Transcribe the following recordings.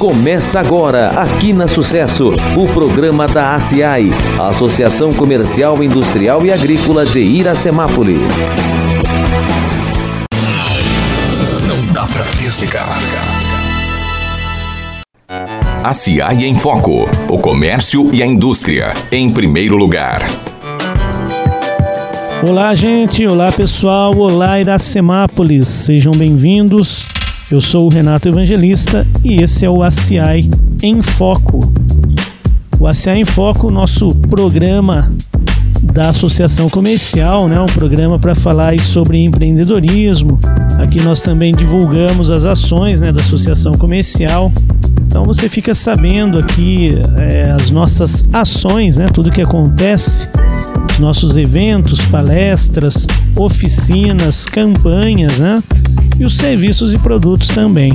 Começa agora, aqui na Sucesso, o programa da ACI, Associação Comercial, Industrial e Agrícola de Iracemápolis. Não dá pra desligar. ACI em Foco. O comércio e a indústria, em primeiro lugar. Olá, gente. Olá, pessoal. Olá, Iracemápolis. Sejam bem-vindos eu sou o Renato Evangelista e esse é o ACI em Foco. O ACI em Foco, nosso programa da Associação Comercial, né? um programa para falar sobre empreendedorismo. Aqui nós também divulgamos as ações né, da Associação Comercial. Então você fica sabendo aqui é, as nossas ações, né, tudo que acontece, nossos eventos, palestras, oficinas, campanhas, né? E os serviços e produtos também.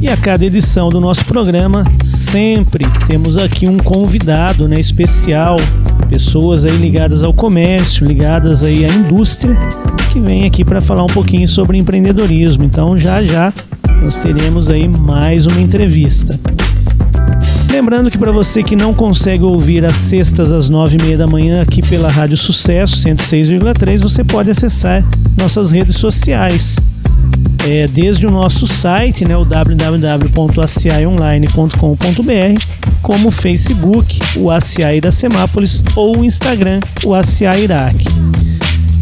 E a cada edição do nosso programa, sempre temos aqui um convidado né, especial, pessoas aí ligadas ao comércio, ligadas aí à indústria, que vem aqui para falar um pouquinho sobre empreendedorismo. Então já já nós teremos aí mais uma entrevista. Lembrando que para você que não consegue ouvir às sextas às nove e meia da manhã aqui pela Rádio Sucesso 106,3, você pode acessar nossas redes sociais é, desde o nosso site, né, o www.acionline.com.br, como o Facebook, o ACI da Semápolis, ou o Instagram, o ACI Iraque.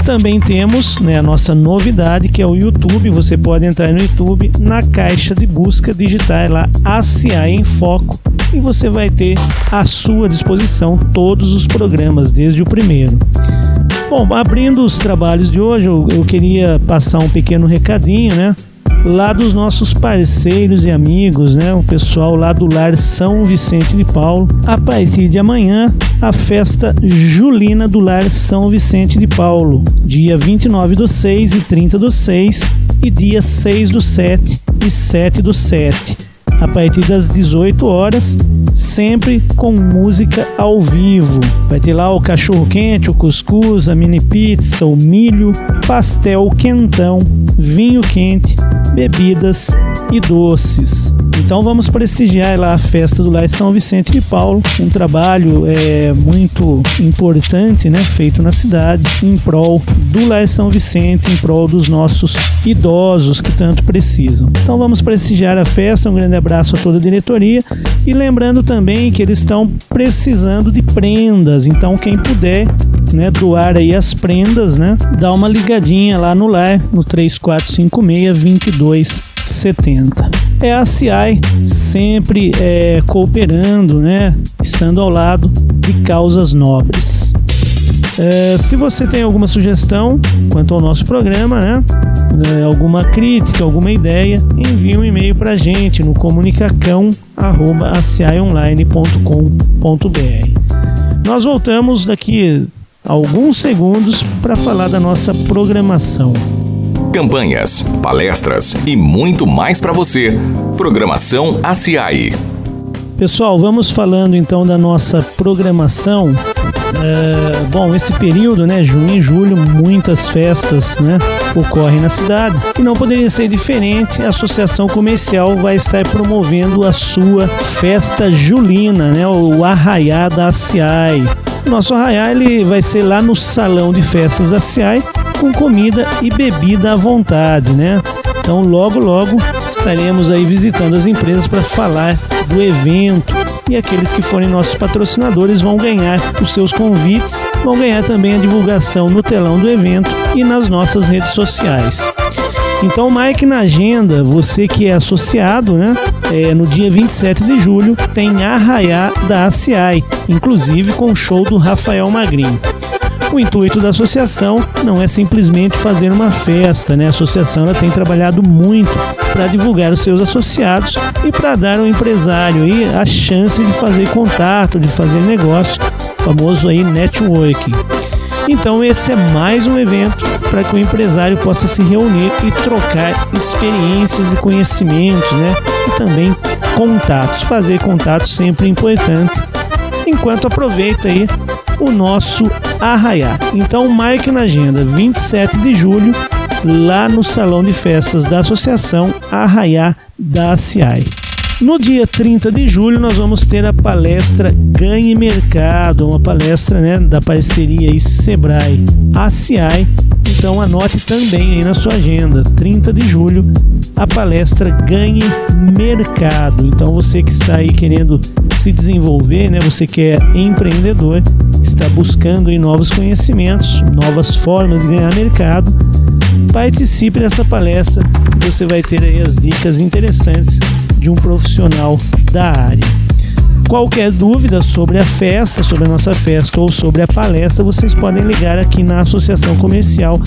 Também temos né, a nossa novidade que é o YouTube. Você pode entrar no YouTube, na caixa de busca, digitar lá ACI em Foco e você vai ter à sua disposição todos os programas, desde o primeiro. Bom, abrindo os trabalhos de hoje, eu, eu queria passar um pequeno recadinho, né? Lá dos nossos parceiros e amigos, né? O pessoal lá do Lar São Vicente de Paulo. A partir de amanhã, a festa Julina do Lar São Vicente de Paulo. Dia 29 do 6 e 30 do 6 e dia 6 do 7 e 7 do 7 a partir das 18 horas, sempre com música ao vivo. Vai ter lá o cachorro quente, o cuscuz, a mini pizza, o milho, pastel quentão, vinho quente, bebidas e doces. Então vamos prestigiar lá a festa do Lar São Vicente de Paulo, um trabalho é, muito importante, né, feito na cidade em prol do Lar São Vicente, em prol dos nossos idosos que tanto precisam. Então vamos prestigiar a festa. Um grande abraço a toda a diretoria e lembrando também que eles estão precisando de prendas. Então quem puder né, doar aí as prendas, né, dá uma ligadinha lá no lar no 3456 2270 é a CI sempre é, cooperando, né, estando ao lado de causas nobres. É, se você tem alguma sugestão quanto ao nosso programa, né, é, alguma crítica, alguma ideia, envie um e-mail para a gente no comunicacão@acionline.com.br. Nós voltamos daqui a alguns segundos para falar da nossa programação campanhas, palestras e muito mais para você. Programação ACI. Pessoal, vamos falando então da nossa programação. É, bom, esse período, né, junho e julho, muitas festas, né, ocorrem na cidade e não poderia ser diferente. A associação comercial vai estar promovendo a sua festa julina, né, o Arraiá da CI. Nosso arraiá ele vai ser lá no salão de festas da CI com comida e bebida à vontade, né? Então logo logo estaremos aí visitando as empresas para falar do evento e aqueles que forem nossos patrocinadores vão ganhar os seus convites, vão ganhar também a divulgação no telão do evento e nas nossas redes sociais. Então marque na agenda, você que é associado, né? É, no dia 27 de julho tem Arraiá da ACI, inclusive com o show do Rafael Magrinho. O intuito da associação não é simplesmente fazer uma festa, né? A associação ela tem trabalhado muito para divulgar os seus associados e para dar ao empresário aí a chance de fazer contato, de fazer negócio, famoso aí networking. Então esse é mais um evento para que o empresário possa se reunir e trocar experiências e conhecimentos, né? E também contatos. Fazer contatos sempre é importante. Enquanto aproveita aí o nosso arraiar. Então marque na agenda 27 de julho lá no salão de festas da Associação Arraiá da CIAI. No dia 30 de julho nós vamos ter a palestra Ganhe Mercado, uma palestra né, da parceria aí Sebrae ACI. Então anote também aí na sua agenda, 30 de julho, a palestra Ganhe Mercado. Então você que está aí querendo se desenvolver, né, você que é empreendedor, está buscando aí novos conhecimentos, novas formas de ganhar mercado, participe dessa palestra. Você vai ter aí as dicas interessantes de um profissional da área. Qualquer dúvida sobre a festa, sobre a nossa festa ou sobre a palestra, vocês podem ligar aqui na Associação Comercial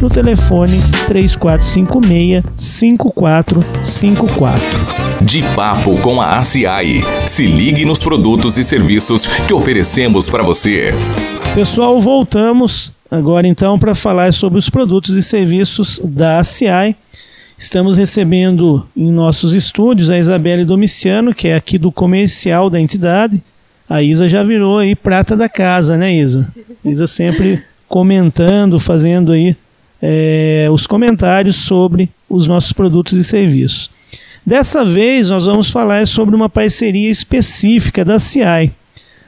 no telefone 3456 5454. De papo com a ACI. Se ligue nos produtos e serviços que oferecemos para você. Pessoal, voltamos agora então para falar sobre os produtos e serviços da ACI Estamos recebendo em nossos estúdios a Isabelle Domiciano, que é aqui do comercial da entidade. A Isa já virou aí prata da casa, né, Isa? Isa sempre comentando, fazendo aí é, os comentários sobre os nossos produtos e serviços. Dessa vez nós vamos falar sobre uma parceria específica da CIAI,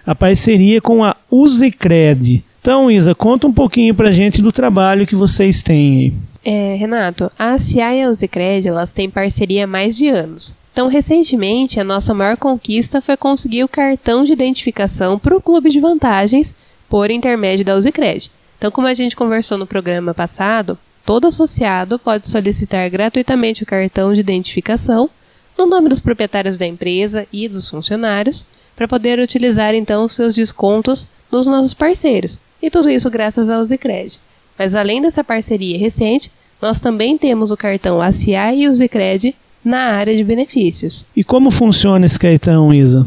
a parceria com a Usecred. Então, Isa, conta um pouquinho pra gente do trabalho que vocês têm. É, Renato, a CIA e a Uzicred, elas têm parceria há mais de anos. Então, recentemente, a nossa maior conquista foi conseguir o cartão de identificação para o clube de vantagens por intermédio da Uzicred. Então, como a gente conversou no programa passado, todo associado pode solicitar gratuitamente o cartão de identificação no nome dos proprietários da empresa e dos funcionários para poder utilizar então os seus descontos nos nossos parceiros. E tudo isso graças ao Uzicred. Mas além dessa parceria recente, nós também temos o cartão ACI e o Zicred na área de benefícios. E como funciona esse cartão, Isa?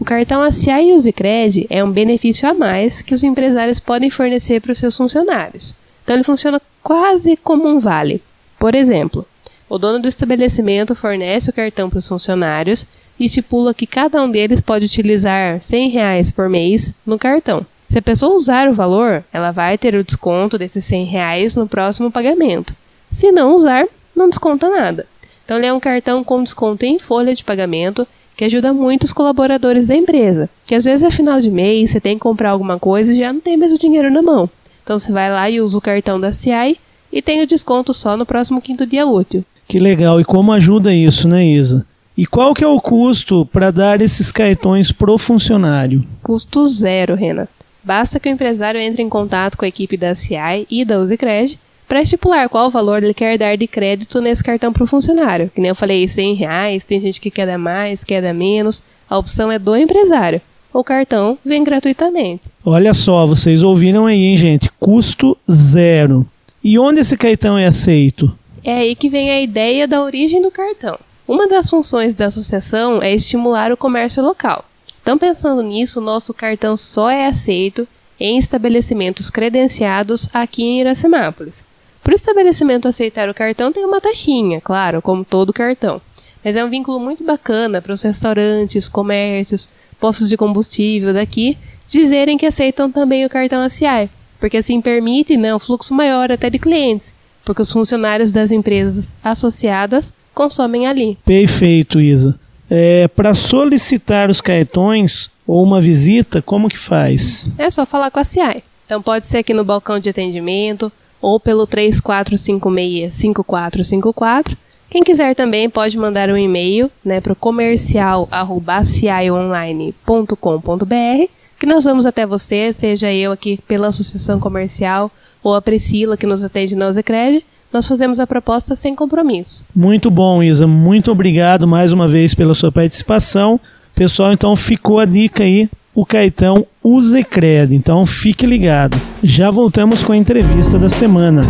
O cartão ACI e o Zicred é um benefício a mais que os empresários podem fornecer para os seus funcionários. Então ele funciona quase como um vale. Por exemplo, o dono do estabelecimento fornece o cartão para os funcionários e estipula que cada um deles pode utilizar 100 reais por mês no cartão. Se a pessoa usar o valor, ela vai ter o desconto desses 100 reais no próximo pagamento. Se não usar, não desconta nada. Então, ele é um cartão com desconto em folha de pagamento que ajuda muito os colaboradores da empresa. Que às vezes é final de mês, você tem que comprar alguma coisa e já não tem mais o dinheiro na mão. Então, você vai lá e usa o cartão da CI e tem o desconto só no próximo quinto dia útil. Que legal! E como ajuda isso, né, Isa? E qual que é o custo para dar esses cartões pro funcionário? Custo zero, Renato. Basta que o empresário entre em contato com a equipe da CI e da Usicred para estipular qual valor ele quer dar de crédito nesse cartão para o funcionário. Que nem eu falei, 100 reais, tem gente que quer dar mais, quer dar menos. A opção é do empresário. O cartão vem gratuitamente. Olha só, vocês ouviram aí, hein, gente? Custo zero. E onde esse cartão é aceito? É aí que vem a ideia da origem do cartão. Uma das funções da associação é estimular o comércio local. Então, pensando nisso, nosso cartão só é aceito em estabelecimentos credenciados aqui em Iracemápolis. Para o estabelecimento aceitar o cartão, tem uma taxinha, claro, como todo cartão. Mas é um vínculo muito bacana para os restaurantes, comércios, postos de combustível daqui dizerem que aceitam também o cartão ACI, porque assim permite né, um fluxo maior até de clientes, porque os funcionários das empresas associadas consomem ali. Perfeito, Isa é, para solicitar os cartões ou uma visita, como que faz? É só falar com a CI. Então pode ser aqui no balcão de atendimento ou pelo 3456-5454. Quem quiser também pode mandar um e-mail né, para o comercial.cionline.com.br que nós vamos até você, seja eu aqui pela Associação Comercial ou a Priscila que nos atende na Usecred, nós fazemos a proposta sem compromisso. Muito bom, Isa. Muito obrigado mais uma vez pela sua participação. Pessoal, então ficou a dica aí, o Caetão Uzecred. Então fique ligado. Já voltamos com a entrevista da semana.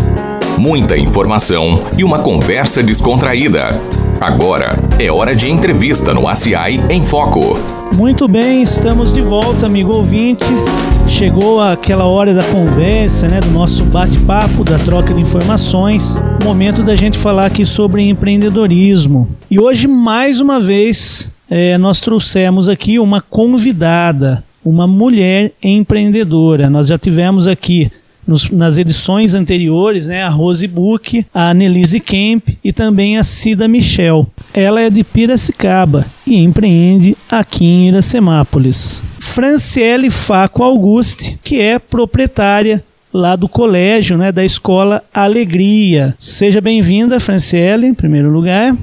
Muita informação e uma conversa descontraída. Agora é hora de entrevista no ACI em Foco. Muito bem, estamos de volta, amigo ouvinte. Chegou aquela hora da conversa, né, do nosso bate-papo, da troca de informações. Momento da gente falar aqui sobre empreendedorismo. E hoje, mais uma vez, é, nós trouxemos aqui uma convidada, uma mulher empreendedora. Nós já tivemos aqui nos, nas edições anteriores, né, a Rose Book, a Annelise Kemp e também a Cida Michel. Ela é de Piracicaba e empreende aqui em Iracemápolis. Franciele Faco Auguste, que é proprietária lá do colégio, né, da escola Alegria. Seja bem-vinda, Franciele, em primeiro lugar.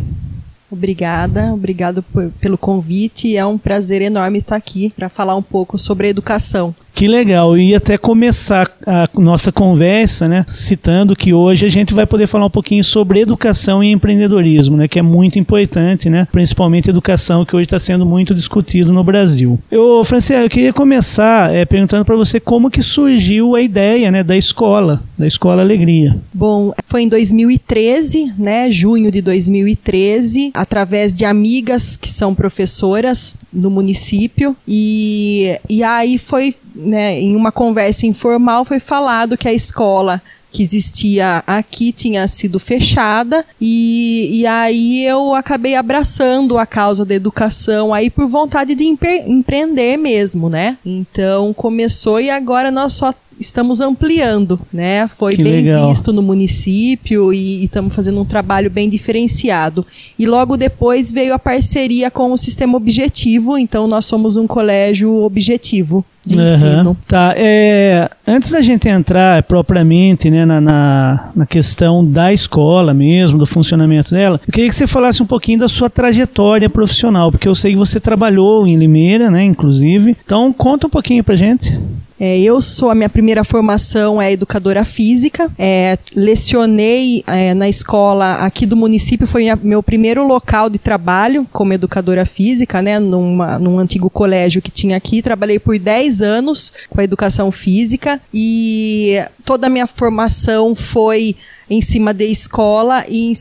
Obrigada, obrigado pelo convite. É um prazer enorme estar aqui para falar um pouco sobre educação. Que legal. Ia até começar a nossa conversa, né, citando que hoje a gente vai poder falar um pouquinho sobre educação e empreendedorismo, né, que é muito importante, né, principalmente educação que hoje está sendo muito discutido no Brasil. Eu, Franciele, eu queria começar é, perguntando para você como que surgiu a ideia, né, da escola, da Escola Alegria. Bom, foi em 2013, né, junho de 2013, através de amigas que são professoras no município e, e aí foi né, em uma conversa informal foi falado que a escola que existia aqui tinha sido fechada e, e aí eu acabei abraçando a causa da educação aí por vontade de empreender mesmo, né? Então começou e agora nós só estamos ampliando, né? Foi que bem legal. visto no município e estamos fazendo um trabalho bem diferenciado. E logo depois veio a parceria com o sistema objetivo, então nós somos um colégio objetivo de Aham. ensino. Tá, é, antes da gente entrar propriamente né, na, na, na questão da escola mesmo, do funcionamento dela, eu queria que você falasse um pouquinho da sua trajetória profissional, porque eu sei que você trabalhou em Limeira, né, inclusive. Então, conta um pouquinho pra gente. É, eu sou a minha primeira formação é educadora física. É, lecionei é, na escola aqui do município, foi minha- meu primeiro local de trabalho como educadora física, né? Numa, num antigo colégio que tinha aqui. Trabalhei por 10 anos com a educação física e toda a minha formação foi em cima de escola e em,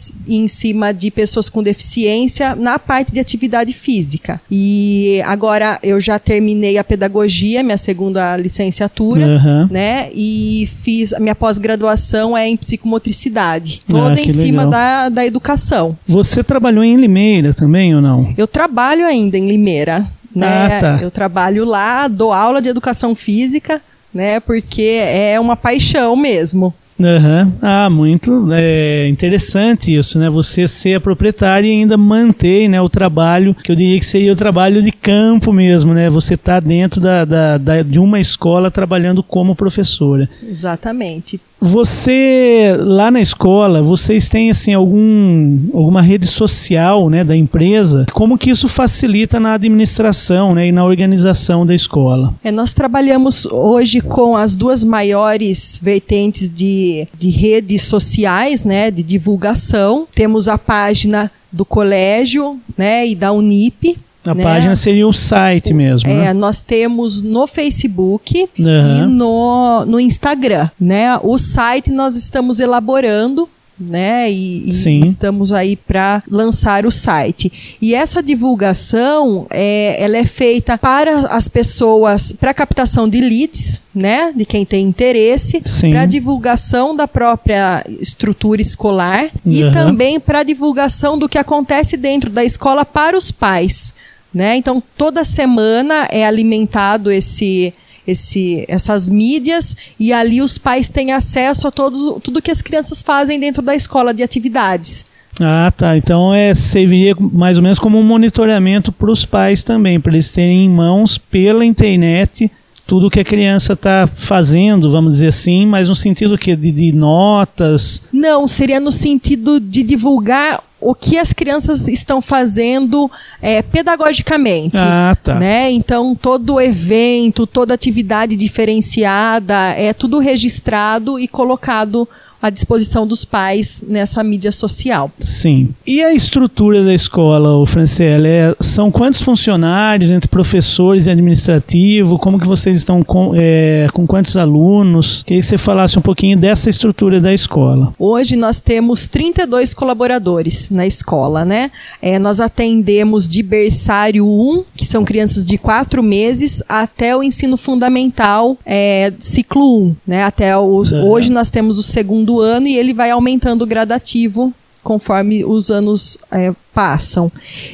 em cima de pessoas com deficiência na parte de atividade física. E agora eu já terminei a pedagogia, minha segunda licenciatura, Aham. né? E fiz a minha pós-graduação é em psicomotricidade, toda Ah, em cima legal. da, da educação. Você trabalhou em Limeira também ou não? Eu trabalho ainda em Limeira, né? Ah, tá. Eu trabalho lá, dou aula de educação física, né? Porque é uma paixão mesmo. Aham. Ah, muito é, interessante isso, né? Você ser a proprietária e ainda manter né, o trabalho, que eu diria que seria o trabalho de campo mesmo, né? Você tá dentro da, da, da- de uma escola trabalhando como professora. Exatamente. Você, lá na escola, vocês têm assim algum, alguma rede social né, da empresa? Como que isso facilita na administração né, e na organização da escola? É, nós trabalhamos hoje com as duas maiores vertentes de, de redes sociais, né, de divulgação. Temos a página do colégio, né, e da Unip. A né? página seria o site mesmo, É, né? nós temos no Facebook e Aham. no, no Instagram, né? O site nós estamos elaborando, né? E, e estamos aí para lançar o site. E essa divulgação, é, ela é feita para as pessoas, para captação de leads, né? De quem tem interesse, para divulgação da própria estrutura escolar e Aham. também para divulgação do que acontece dentro da escola para os pais né? Então toda semana é alimentado esse esse, essas mídias e ali os pais têm acesso a todos, tudo que as crianças fazem dentro da escola de atividades. Ah, tá. Então é, serviria mais ou menos como um monitoramento para os pais também, para eles terem em mãos pela internet tudo que a criança está fazendo, vamos dizer assim, mas no sentido que de, de notas. Não, seria no sentido de divulgar o que as crianças estão fazendo é, pedagogicamente. Ah, tá. Né? Então, todo evento, toda atividade diferenciada, é tudo registrado e colocado à disposição dos pais nessa mídia social. Sim. E a estrutura da escola, o Franciele, é- são quantos funcionários entre professores e administrativo? Como que vocês estão com, é, com quantos alunos? Queria que você falasse um pouquinho dessa estrutura da escola. Hoje nós temos 32 colaboradores na escola, né? É, nós atendemos de berçário 1, que são crianças de 4 meses, até o ensino fundamental, é, ciclo 1, né? Até o, hoje nós temos o segundo ano e ele vai aumentando gradativo conforme os anos é, passam.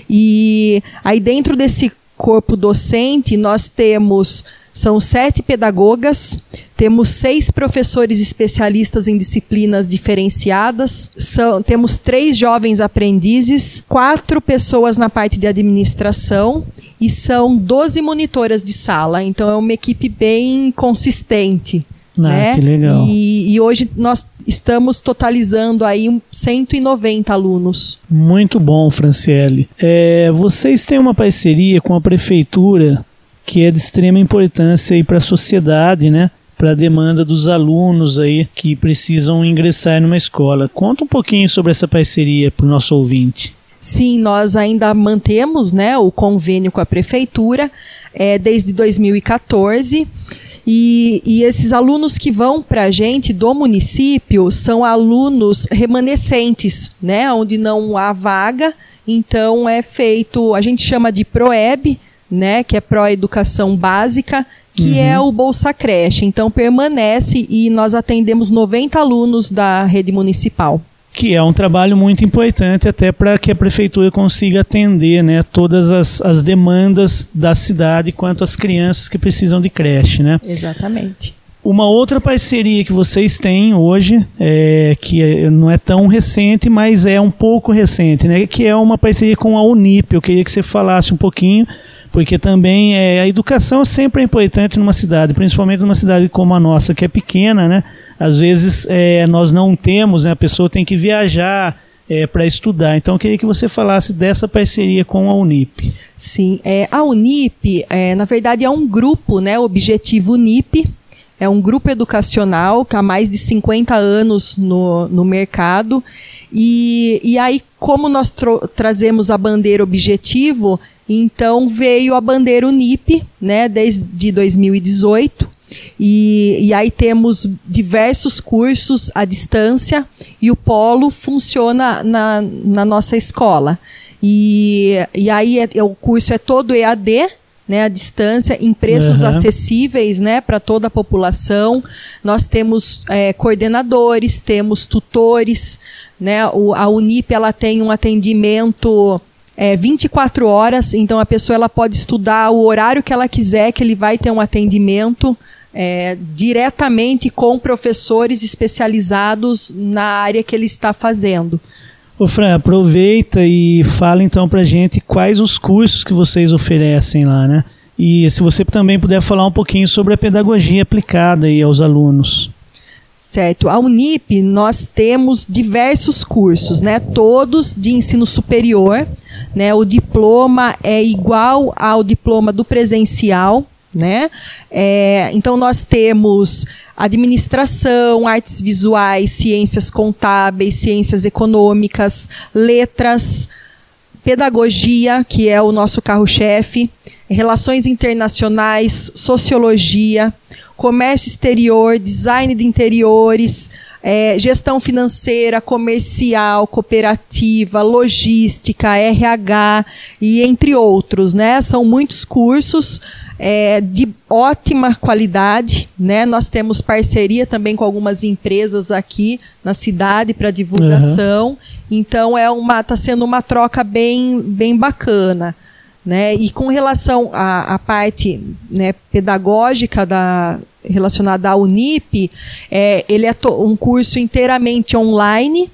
E aí dentro desse corpo docente nós temos são sete pedagogas, Temos seis professores especialistas em disciplinas diferenciadas. São, temos três jovens aprendizes, quatro pessoas na parte de administração e são 12 monitoras de sala. Então é uma equipe bem consistente. Ah, né? que legal. E, e hoje nós estamos totalizando aí 190 alunos. Muito bom, Franciele. É, vocês têm uma parceria com a prefeitura que é de extrema importância para a sociedade, né? Para a demanda dos alunos aí que precisam ingressar numa escola. Conta um pouquinho sobre essa parceria para o nosso ouvinte. Sim, nós ainda mantemos né, o convênio com a prefeitura é, desde 2014. E, e, esses alunos que vão para a gente do município são alunos remanescentes, né? Onde não há vaga, então é feito, a gente chama de PROEB, né? Que é Pró-Educação Básica, que uhum. é o Bolsa Creche. Então permanece e nós atendemos 90 alunos da rede municipal que é um trabalho muito importante até para que a prefeitura consiga atender né, todas as, as demandas da cidade quanto às crianças que precisam de creche. Né? Exatamente. Uma outra parceria que vocês têm hoje, é, que é, não é tão recente, mas é um pouco recente, né, que é uma parceria com a Unip. Eu queria que você falasse um pouquinho, porque também é, a educação sempre é importante numa cidade, principalmente numa cidade como a nossa, que é pequena, né? Às vezes é, nós não temos, né, a pessoa tem que viajar é, para estudar. Então eu queria que você falasse dessa parceria com a Unip. Sim, é, a Unip, é, na verdade, é um grupo, né, Objetivo Unip, é um grupo educacional que há mais de 50 anos no, no mercado. E, e aí, como nós trazemos a bandeira Objetivo, então veio a bandeira Unip, né, desde 2018. E, e aí temos diversos cursos à distância e o polo funciona na, na nossa escola. E, e aí é, é o curso é todo EAD, né, à distância, em preços uhum. acessíveis né, para toda a população. Nós temos é, coordenadores, temos tutores. Né, o, a Unip ela tem um atendimento é, 24 horas, então a pessoa ela pode estudar o horário que ela quiser, que ele vai ter um atendimento é, diretamente com professores especializados na área que ele está fazendo. Ô Fran, aproveita e fala então pra gente quais os cursos que vocês oferecem lá, né? E se você também puder falar um pouquinho sobre a pedagogia aplicada aí aos alunos. Certo. A Unip, nós temos diversos cursos, né? Todos de ensino superior, né? O diploma é igual ao diploma do presencial, né? É, então nós temos administração, artes visuais, ciências contábeis, ciências econômicas, letras, pedagogia, que é o nosso carro-chefe, relações internacionais, sociologia, comércio exterior, design de interiores, é, gestão financeira, comercial, cooperativa, logística, RH e entre outros, né? São muitos cursos é, de ótima qualidade, né? Nós temos parceria também com algumas empresas aqui na cidade para divulgação. Uhum. Então é uma, está sendo uma troca bem, bem bacana. Né? E com relação à, à parte né, pedagógica da, relacionada à Unip, é, ele é um curso inteiramente online.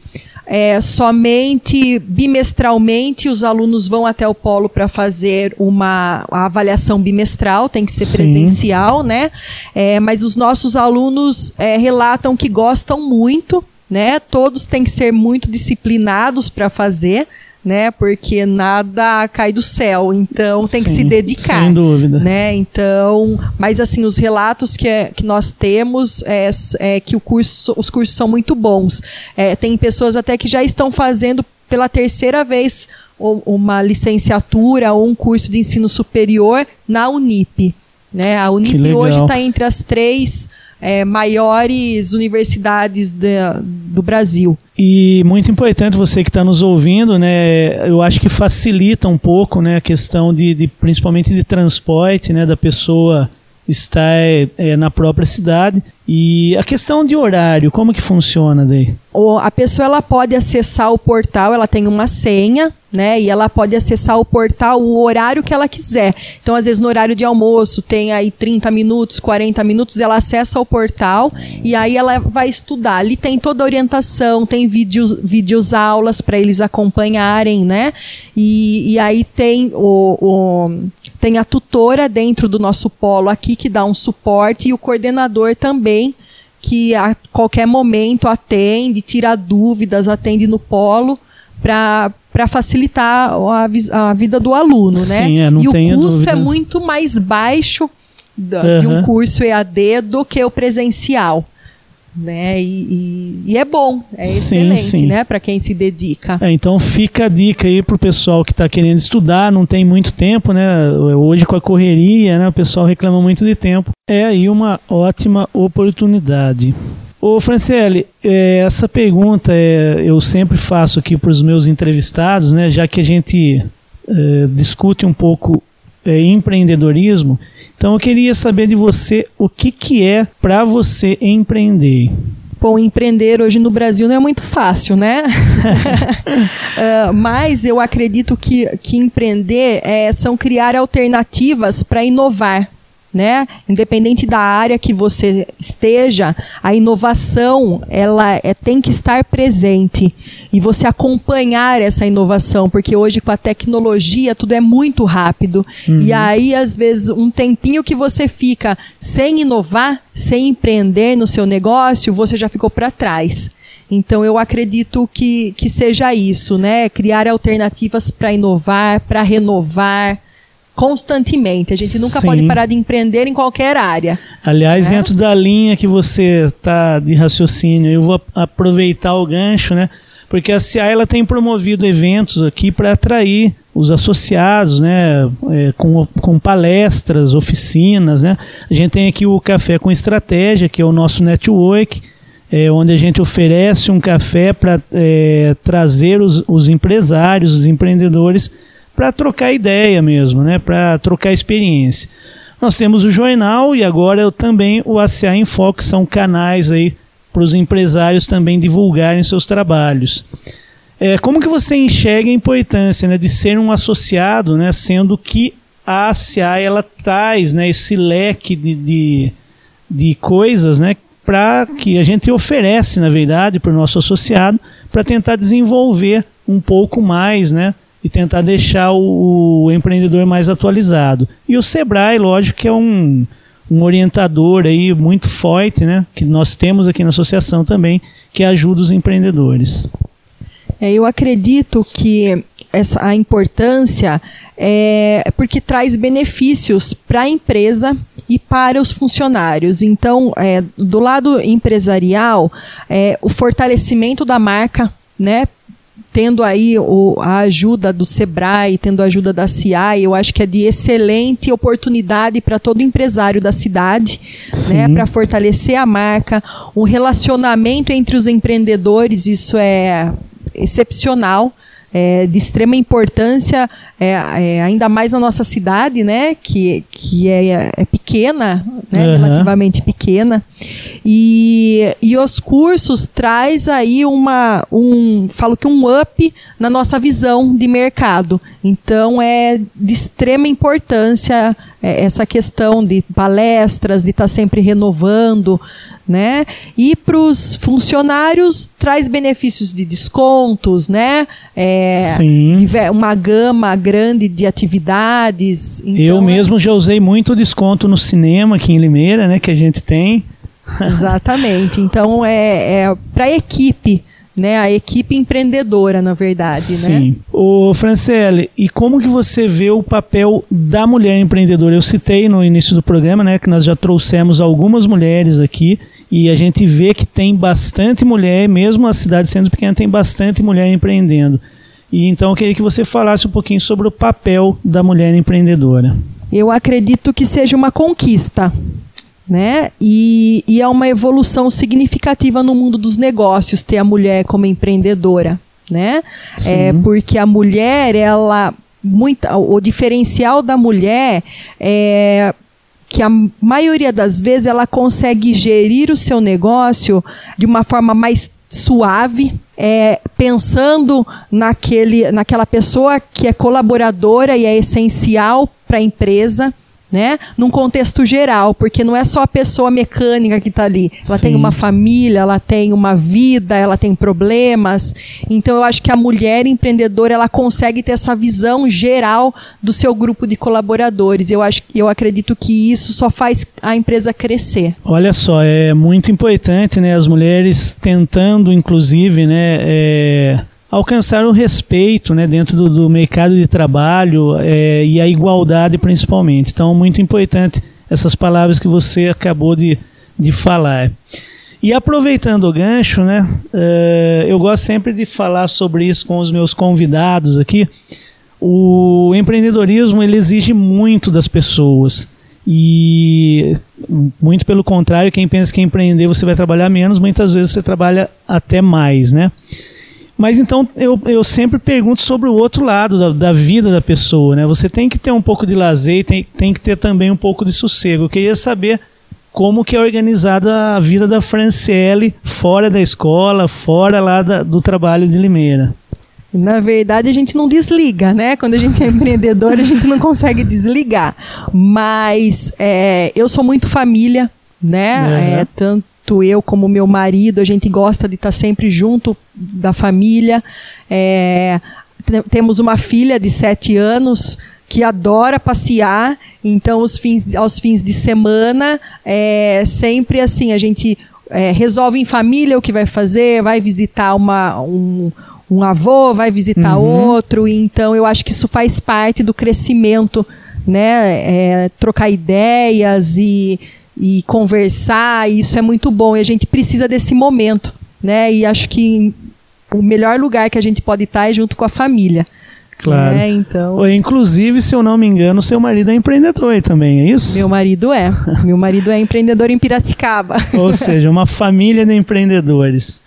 É, somente bimestralmente os alunos vão até o polo para fazer uma avaliação bimestral, tem que ser Sim. presencial, né? É, mas os nossos alunos é, relatam que gostam muito, né? Todos têm que ser muito disciplinados para fazer né? Porque nada cai do céu, então tem Sim, que se dedicar. Sem dúvida. Né? Então, mas assim, os relatos que, é, que nós temos é, é que o curso, os cursos são muito bons. É, tem pessoas até que já estão fazendo pela terceira vez uma licenciatura ou um curso de ensino superior na Unip. Né? A Unip hoje está entre as três é, maiores universidades de, do Brasil. E muito importante você que está nos ouvindo, né? Eu acho que facilita um pouco, né, a questão de, de, principalmente de transporte, né, da pessoa está é, é, na própria cidade. E a questão de horário, como que funciona daí? a pessoa ela pode acessar o portal, ela tem uma senha, né? E ela pode acessar o portal o horário que ela quiser. Então, às vezes, no horário de almoço, tem aí 30 minutos, 40 minutos, ela acessa o portal e aí ela vai estudar. Ali tem toda a orientação, tem vídeos, vídeos aulas para eles acompanharem, né? E, e aí tem o, o tem a tutora dentro do nosso polo aqui que dá um suporte e o coordenador também que a qualquer momento atende, tira dúvidas, atende no polo para para facilitar a, a, vida do aluno, né? Sim, é, não e o custo dúvida. é muito mais baixo do, uhum. de um curso EAD do que o presencial né? E, e, e, é bom, é sim, excelente, sim. né? Para quem se dedica. É, então fica a dica aí pro pessoal que está querendo estudar, não tem muito tempo, né? Hoje com a correria, né? O pessoal reclama muito de tempo. É aí uma ótima oportunidade. Ô Franciele, é, essa pergunta é, eu sempre faço aqui para os meus entrevistados, né? Já que a gente é, discute um pouco é, empreendedorismo. Então eu queria saber de você o que, que é para você empreender. Bom, empreender hoje no Brasil não é muito fácil, né? uh, mas eu acredito que, que empreender é, são criar alternativas para inovar né? Independente da área que você esteja, a inovação ela é, tem que estar presente e você acompanhar essa inovação, porque hoje com a tecnologia tudo é muito rápido uhum. e aí às vezes um tempinho que você fica sem inovar, sem empreender no seu negócio, você já ficou para trás. Então eu acredito que, que seja isso, né? Criar alternativas para inovar, para renovar, constantemente. A gente nunca Sim. pode parar de empreender em qualquer área. Aliás, né? dentro da linha que você está de raciocínio, eu vou aproveitar o gancho, né? Porque a CIA ela tem promovido eventos aqui para atrair os associados, né, é, com, com palestras, oficinas, né. A gente tem aqui o Café com Estratégia, que é o nosso network, é, onde a gente oferece um café para é, trazer os, os empresários, os empreendedores para trocar ideia mesmo, né? Para trocar experiência. Nós temos o jornal e agora também o ACA em Foco, são canais aí para os empresários também divulgarem seus trabalhos. É, como que você enxerga a importância né, de ser um associado, né, sendo que a ACA ela traz né, esse leque de, de, de coisas né, para que a gente oferece, na verdade, para o nosso associado, para tentar desenvolver um pouco mais né, e tentar deixar o, o, empreendedor mais atualizado. E o Sebrae, lógico, que é um, um orientador aí muito forte, né? Que nós temos aqui na associação também, que ajuda os empreendedores. É, eu acredito que essa, a importância é porque traz benefícios para a empresa e para os funcionários. Então, é, do lado empresarial, é, o fortalecimento da marca, né? Tendo aí o, a ajuda do Sebrae, tendo a ajuda da CIAI, eu acho que é de excelente oportunidade para todo empresário da cidade, né, para fortalecer a marca, um relacionamento entre os empreendedores, isso é excepcional é, de extrema importância, é, é, ainda mais na nossa cidade, né, que, que é, é pequena, né, uhum. relativamente pequena, e, e os cursos traz aí uma, um, falo que um up na nossa visão de mercado. Então é de extrema importância é, essa questão de palestras, de estar tá sempre renovando, né? E para os funcionários traz benefícios de descontos, né? É, Sim. Uma gama grande de atividades. Então, Eu mesmo já usei muito desconto no cinema aqui em Limeira, né? Que a gente tem. Exatamente. Então é, é para a equipe né, a equipe empreendedora, na verdade, Sim. né? Sim. O Franciele, e como que você vê o papel da mulher empreendedora? Eu citei no início do programa, né, que nós já trouxemos algumas mulheres aqui e a gente vê que tem bastante mulher, mesmo a cidade sendo pequena, tem bastante mulher empreendendo. E então eu queria que você falasse um pouquinho sobre o papel da mulher empreendedora. Eu acredito que seja uma conquista, né? E, e é uma evolução significativa no mundo dos negócios ter a mulher como empreendedora, né? É porque a mulher, ela muita, o diferencial da mulher é que a maioria das vezes ela consegue gerir o seu negócio de uma forma mais suave, é, pensando naquele, naquela pessoa que é colaboradora e é essencial para a empresa né? Num contexto geral, porque não é só a pessoa mecânica que está ali. Ela Sim. tem uma família, ela tem uma vida, ela tem problemas. Então eu acho que a mulher empreendedora ela consegue ter essa visão geral do seu grupo de colaboradores. Eu acho, eu acredito que isso só faz a empresa crescer. Olha só, é muito importante, né? As mulheres tentando, inclusive, né? É alcançar o respeito né, dentro do, do mercado de trabalho é, e a igualdade principalmente. Então, muito importante essas palavras que você acabou de, de falar. E aproveitando o gancho, né, uh, eu gosto sempre de falar sobre isso com os meus convidados aqui. O empreendedorismo ele exige muito das pessoas. E muito pelo contrário, quem pensa que empreender você vai trabalhar menos, muitas vezes você trabalha até mais, né? Mas então eu, eu sempre pergunto sobre o outro lado da, da vida da pessoa, né? Você tem que ter um pouco de lazer e tem, tem que ter também um pouco de sossego. Eu queria saber como que é organizada a vida da Franciele fora da escola, fora lá da, do trabalho de Limeira. Na verdade, a gente não desliga, né? Quando a gente é empreendedor, a gente não consegue desligar. Mas é, eu sou muito família, né? Uhum. É, tanto tanto eu como meu marido, a gente gosta de estar sempre junto da família. É, temos uma filha de sete anos que adora passear, então os fins, aos fins de semana é sempre assim, a gente é, resolve em família o que vai fazer, vai visitar uma, um, um avô, vai visitar uhum. outro, então eu acho que isso faz parte do crescimento, né? É, trocar ideias e e conversar, e isso é muito bom. E a gente precisa desse momento, né? E acho que o melhor lugar que a gente pode estar é junto com a família. Claro. Né? Então... Inclusive, se eu não me engano, seu marido é empreendedor também, é isso? Meu marido é. Meu marido é empreendedor em Piracicaba. Ou seja, uma família de empreendedores.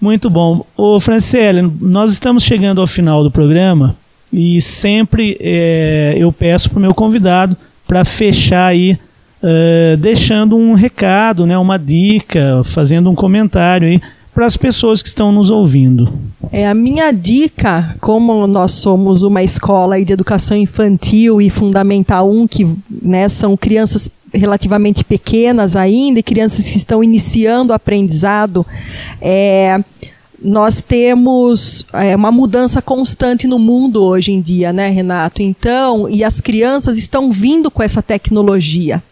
Muito bom. Ô, Franciele, nós estamos chegando ao final do programa e sempre é, eu peço para o meu convidado para fechar aí uh, deixando um recado, né, uma dica, fazendo um comentário aí para as pessoas que estão nos ouvindo. É a minha dica, como nós somos uma escola de educação infantil e fundamental 1, que né, são crianças relativamente pequenas ainda e crianças que estão iniciando o aprendizado, é, nós temos é, uma mudança constante no mundo hoje em dia, né, Renato? Então, e as crianças estão vindo com essa tecnologia.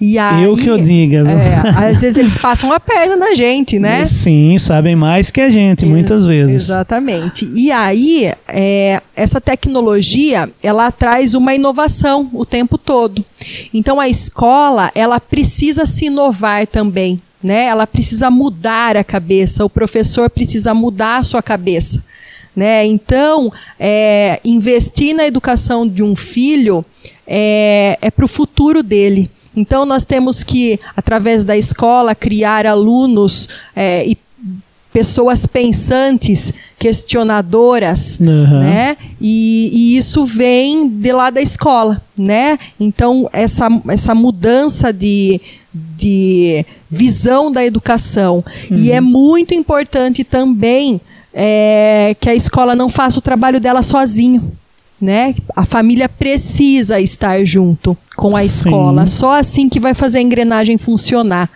E aí, eu que eu diga. É, às vezes eles passam a perna na gente, né? Sim, sabem mais que a gente, muitas vezes. Exatamente. E aí, é, essa tecnologia, ela traz uma inovação o tempo todo. Então, a escola, ela precisa se inovar também. Né? Ela precisa mudar a cabeça, o professor precisa mudar a sua cabeça. Né? Então, é, investir na educação de um filho é, é para o futuro dele. Então, nós temos que, através da escola, criar alunos é, e pessoas pensantes, questionadoras, uhum. né? E, e, isso vem de lá da escola, né? Então, essa, essa mudança de, de visão da educação. Uhum. E é muito importante também é, que a escola não faça o trabalho dela sozinho né? A família precisa estar junto com a escola. Sim. Só assim que vai fazer a engrenagem funcionar.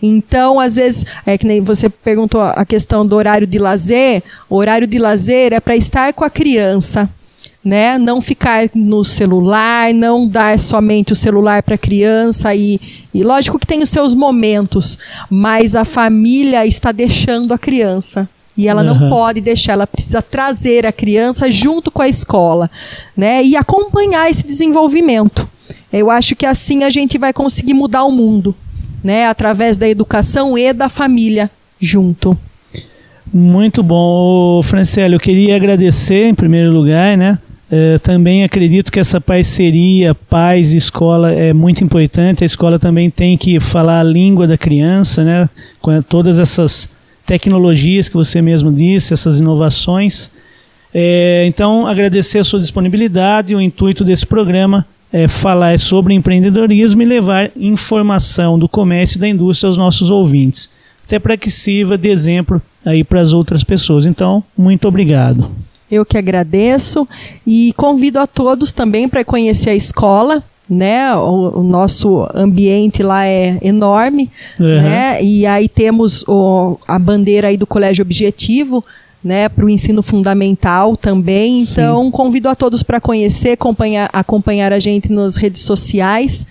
Então, às vezes, é que nem você perguntou a questão do horário de lazer. O horário de lazer é para estar com a criança. Né? Não ficar no celular, não dar somente o celular para a criança e, e lógico que tem os seus momentos, mas a família está deixando a criança. E ela uhum. não pode deixar, ela precisa trazer a criança junto com a escola, né? E acompanhar esse desenvolvimento. Eu acho que assim a gente vai conseguir mudar o mundo, né? Através da educação e da família junto. Muito bom, Franciele. Eu queria agradecer em primeiro lugar, né? Uh, também acredito que essa parceria pais e escola é muito importante. A escola também tem que falar a língua da criança, né? Com todas essas tecnologias que você mesmo disse, essas inovações. É, então, agradecer a sua disponibilidade. O intuito desse programa é, falar sobre empreendedorismo e levar informação do comércio e da indústria aos nossos ouvintes, até para que sirva de exemplo aí para as outras pessoas. Então, muito obrigado. Eu que agradeço e convido a todos também para conhecer a escola. Né, o, o, nosso ambiente lá é enorme, uhum. né, e aí temos o, a bandeira aí do Colégio Objetivo, né, para o ensino fundamental também. Então, Sim. convido a todos para conhecer, acompanhar, acompanhar a gente nas redes sociais.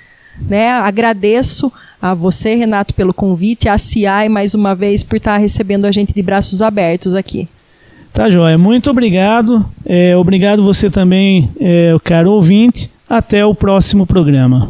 Né? Agradeço a você, Renato, pelo convite, a CIAI mais uma vez por estar recebendo a gente de braços abertos aqui. Tá, Joia. Muito obrigado. É, obrigado você também, é, caro ouvinte. Até o próximo programa.